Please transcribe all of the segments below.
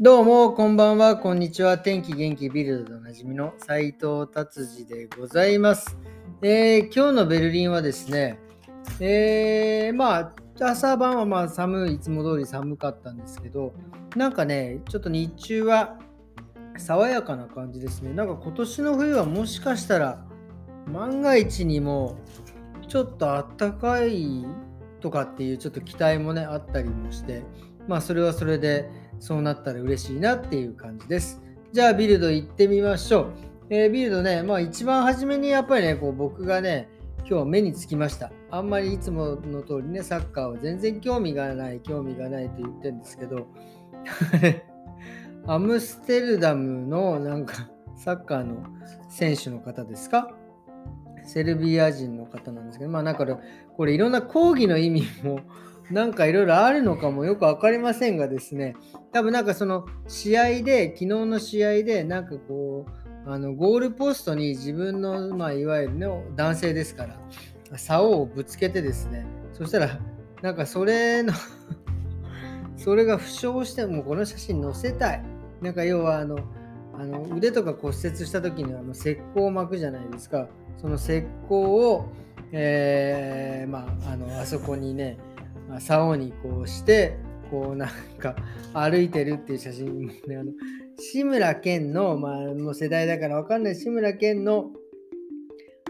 どうも、こんばんは、こんにちは。天気元気ビルドでおなじみの斉藤達治でございます。えー、今日のベルリンはですね、えー、まあ、朝晩はまあ寒い、いつも通り寒かったんですけど、なんかね、ちょっと日中は爽やかな感じですね。なんか今年の冬はもしかしたら万が一にもちょっとあったかいとかっていうちょっと期待もねあったりもしてまあそれはそれでそうなったら嬉しいなっていう感じです。じゃあビルド行ってみましょう。えー、ビルドね、まあ一番初めにやっぱりね、こう僕がね、今日目につきました。あんまりいつもの通りね、サッカーは全然興味がない、興味がないと言ってるんですけど、アムステルダムのなんかサッカーの選手の方ですか？セルビア人の方なんですけど、まあなんかこれいろんな講義の意味もなんかいろいろあるのかもよく分かりませんがですね、多分なんかその試合で、昨日の試合で、なんかこう、あのゴールポストに自分の、まあ、いわゆる、ね、男性ですから、竿をぶつけてですね、そしたら、なんかそれの それが負傷してもこの写真載せたい。なんか要はあの、あの腕とか骨折した時にはあの石膏を巻くじゃないですか。その石膏を、えー、まあ、あのあそこにね、竿にこうしてこうなんか歩いてるっていう写真もねあの志村けんの、まあ、もう世代だからわかんない。志村けんの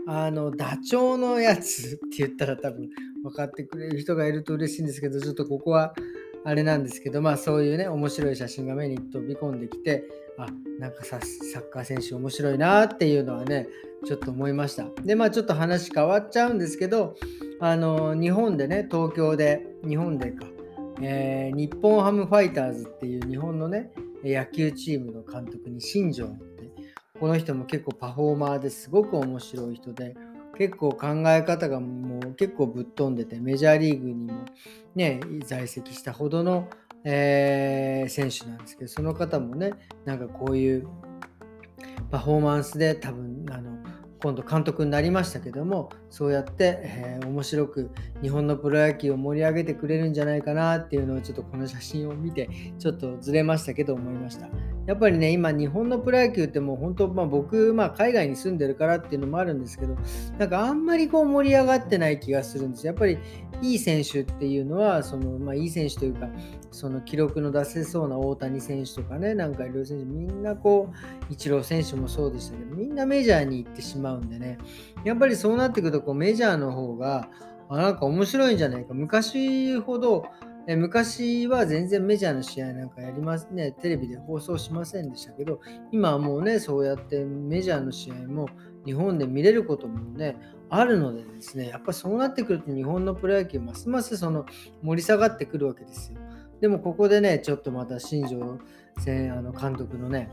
あのダチョウのやつって言ったら多分分かってくれる人がいると嬉しいんですけどちょっとここはあれなんですけどまあそういうね面白い写真が目に飛び込んできてあなんかサッカー選手面白いなっていうのはねちょっと思いました。でまあちょっと話変わっちゃうんですけどあの日本でね東京で日本でか、えー、日本ハムファイターズっていう日本のね野球チームの監督に新庄ってこの人も結構パフォーマーですごく面白い人で結構考え方がもう結構ぶっ飛んでてメジャーリーグにもね在籍したほどの、えー、選手なんですけどその方もねなんかこういうパフォーマンスで多分あの今度監督になりましたけどもそうやって、えー、面白く日本のプロ野球を盛り上げてくれるんじゃないかなっていうのをちょっとこの写真を見てちょっとずれましたけど思いました。やっぱりね今日本のプロ野球ってもう本当、まあ、僕、まあ、海外に住んでるからっていうのもあるんですけどなんかあんまりこう盛り上がってない気がするんです。やっぱりいい選手っていうのはその、まあ、いい選手というかその記録の出せそうな大谷選手とかねなんかいろいろ選手みんなこうイチロー選手もそうでしたけどみんなメジャーに行ってしまうんでねやっぱりそうなってくるとこうメジャーの方があなんか面白いんじゃないか。昔ほどえ昔は全然メジャーの試合なんかやりますね、テレビで放送しませんでしたけど、今はもうね、そうやってメジャーの試合も日本で見れることもね、あるのでですね、やっぱそうなってくると日本のプロ野球ますますその盛り下がってくるわけですよ。でもここでね、ちょっとまた新庄あの監督のね、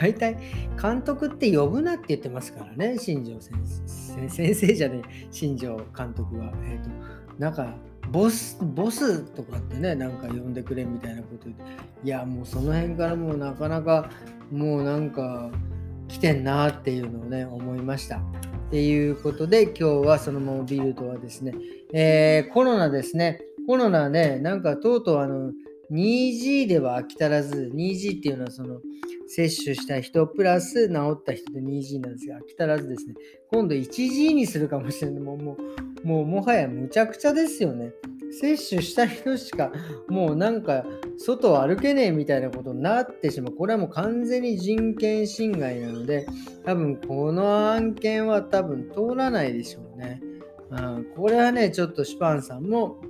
大体監督って呼ぶなって言ってますからね、新庄先生。先生じゃねえ、新庄監督は。えっ、ー、と、なんか、ボス、ボスとかってね、なんか呼んでくれみたいなこと言って、いや、もうその辺からもうなかなか、もうなんか、来てんなっていうのをね、思いました。っていうことで、今日はそのままビルドはですね、えー、コロナですね。コロナね、なんかとうとうあの、2G では飽き足らず、2G っていうのはその、接種した人プラス治った人で 2G なんですが、飽き足らずですね、今度 1G にするかもしれない。もう、もうもはやむちゃくちゃですよね。接種した人しか、もうなんか、外を歩けねえみたいなことになってしまう。これはもう完全に人権侵害なので、多分この案件は多分通らないでしょうね。うん、これはね、ちょっとシュパンさんも、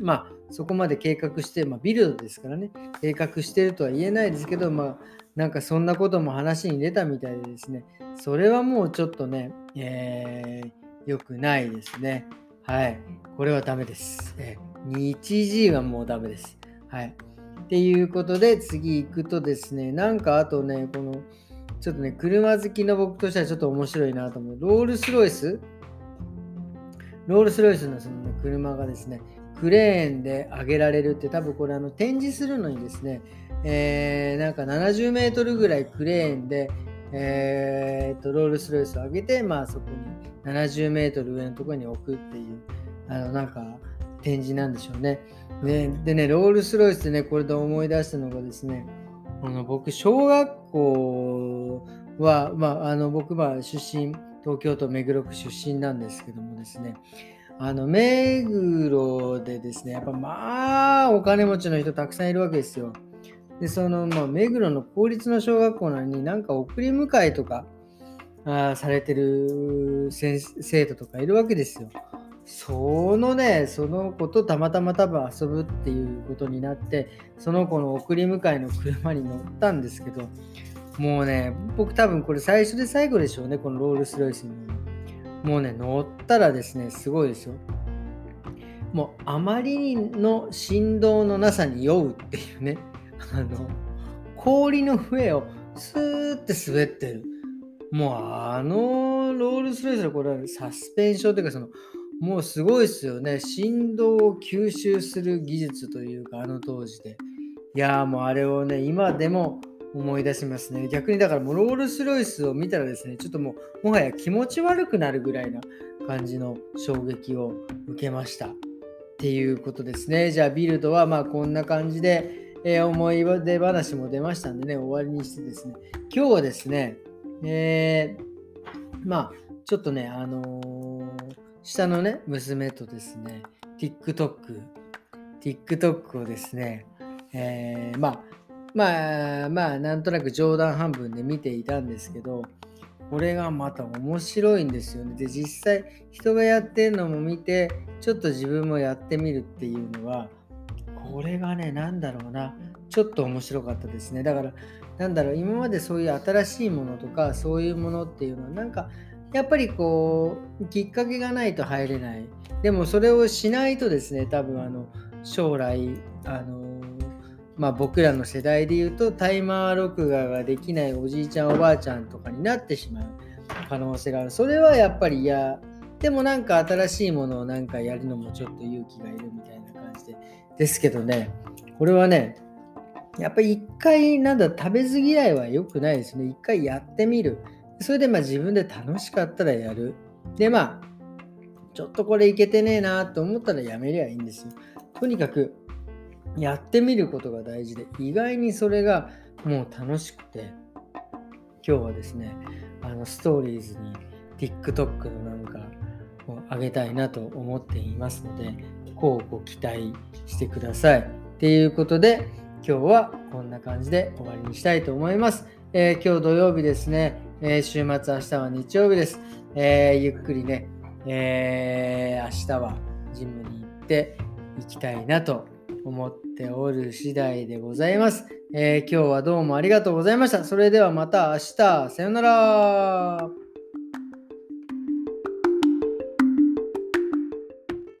まあ、そこまで計画して、まあ、ビルドですからね、計画してるとは言えないですけど、まあ、なんかそんなことも話に出たみたいでですね、それはもうちょっとね、えー、良くないですね。はい。これはダメです。えー、2G はもうダメです。はい。っていうことで、次行くとですね、なんかあとね、この、ちょっとね、車好きの僕としてはちょっと面白いなと思う。ロールスロイス？ロールスロイスのその、ね、車がですね、クレーンで上げられるって多分これあの展示するのにですね、えー、なんか70メートルぐらいクレーンで、えー、とロールスロイスを上げて、まあ、そこに70メートル上のところに置くっていうあのなんか、展示なんでしょうね。ねでね、ロールスロイスでね、これで思い出したのがですね、あの僕、小学校は、まあ、あの僕、まあ、出身、東京都目黒区出身なんですけどもですね、あの目黒でですね、やっぱまあお金持ちの人たくさんいるわけですよ。で、その、まあ、目黒の公立の小学校なのになんか送り迎えとかあされてる生徒とかいるわけですよ。そのね、その子とたまたま多分遊ぶっていうことになって、その子の送り迎えの車に乗ったんですけど、もうね、僕多分これ最初で最後でしょうね、このロールスロイスに。もうね、乗ったらですね、すごいですよ。もうあまりの振動のなさに酔うっていうね、あの、氷の上をスーって滑ってる。もうあのロールスロイスのこれはサスペンションというかそのもうすごいですよね。振動を吸収する技術というか、あの当時で。いやもうあれをね、今でも思い出しますね。逆にだからもうロールスロイスを見たらですね、ちょっともうもはや気持ち悪くなるぐらいな感じの衝撃を受けました。っていうことですね。じゃあビルドはまあこんな感じで、えー、思い出話も出ましたんでね、終わりにしてですね、今日はですね、えー、まあちょっとね、あのー下のね、娘とですね、TikTok、TikTok をですね、えー、まあ、まあ、まあ、なんとなく冗談半分で見ていたんですけど、これがまた面白いんですよね。で、実際、人がやってるのも見て、ちょっと自分もやってみるっていうのは、これがね、なんだろうな、ちょっと面白かったですね。だから、なんだろう、今までそういう新しいものとか、そういうものっていうのは、なんか、やっぱりこうきっかけがないと入れない。でもそれをしないとですね多分あの将来あのまあ、僕らの世代で言うとタイマー録画ができないおじいちゃんおばあちゃんとかになってしまう。可能性がある。それはやっぱり嫌。でもなんか新しいものをなんかやるのもちょっと勇気がいるみたいな。感じでですけどねこれはねやっぱり一回なんだ食べず嫌いは良くないですね一回やってみるそれでまあ自分で楽しかったらやる。でまあ、ちょっとこれいけてねえなと思ったらやめりゃいいんですよ。とにかくやってみることが大事で、意外にそれがもう楽しくて、今日はですね、あのストーリーズに TikTok のなんかをあげたいなと思っていますので、こうご期待してください。っていうことで、今日はこんな感じで終わりにしたいと思います。えー、今日土曜日ですね、えー、週末、明日は日曜日です。えー、ゆっくりね、え、明日はジムに行っていきたいなと思っておる次第でございます。え今日はどうもありがとうございました。それではまた明日、さよなら。